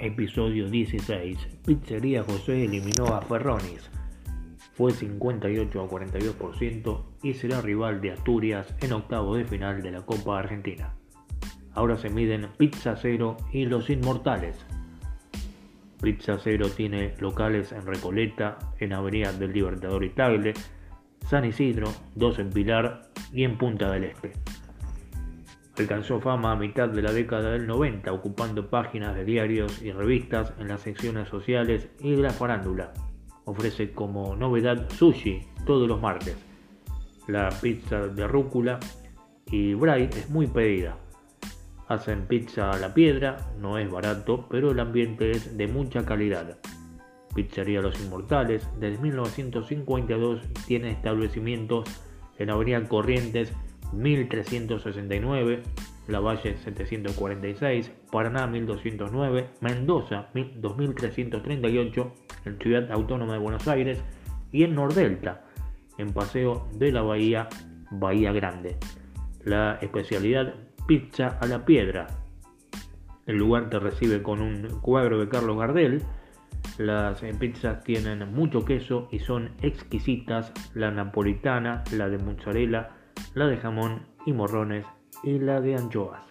Episodio 16. Pizzería José eliminó a Ferronis. Fue 58 a 42% y será rival de Asturias en octavo de final de la Copa Argentina. Ahora se miden Pizza Cero y Los Inmortales. Pizza Cero tiene locales en Recoleta, en Avenida del Libertador y Tagle, San Isidro, dos en Pilar y en Punta del Este. Alcanzó fama a mitad de la década del 90, ocupando páginas de diarios y revistas en las secciones sociales y de la farándula. Ofrece como novedad sushi todos los martes. La pizza de rúcula y bray es muy pedida. Hacen pizza a la piedra, no es barato, pero el ambiente es de mucha calidad. Pizzería Los Inmortales, desde 1952 tiene establecimientos en Avenida Corrientes 1369, La Valle 746, Paraná 1209, Mendoza 2338, en Ciudad Autónoma de Buenos Aires y en Nordelta, en Paseo de la Bahía, Bahía Grande. La especialidad pizza a la piedra. El lugar te recibe con un cuadro de Carlos Gardel. Las pizzas tienen mucho queso y son exquisitas. La napolitana, la de mozzarella, la de jamón y morrones y la de anchoas.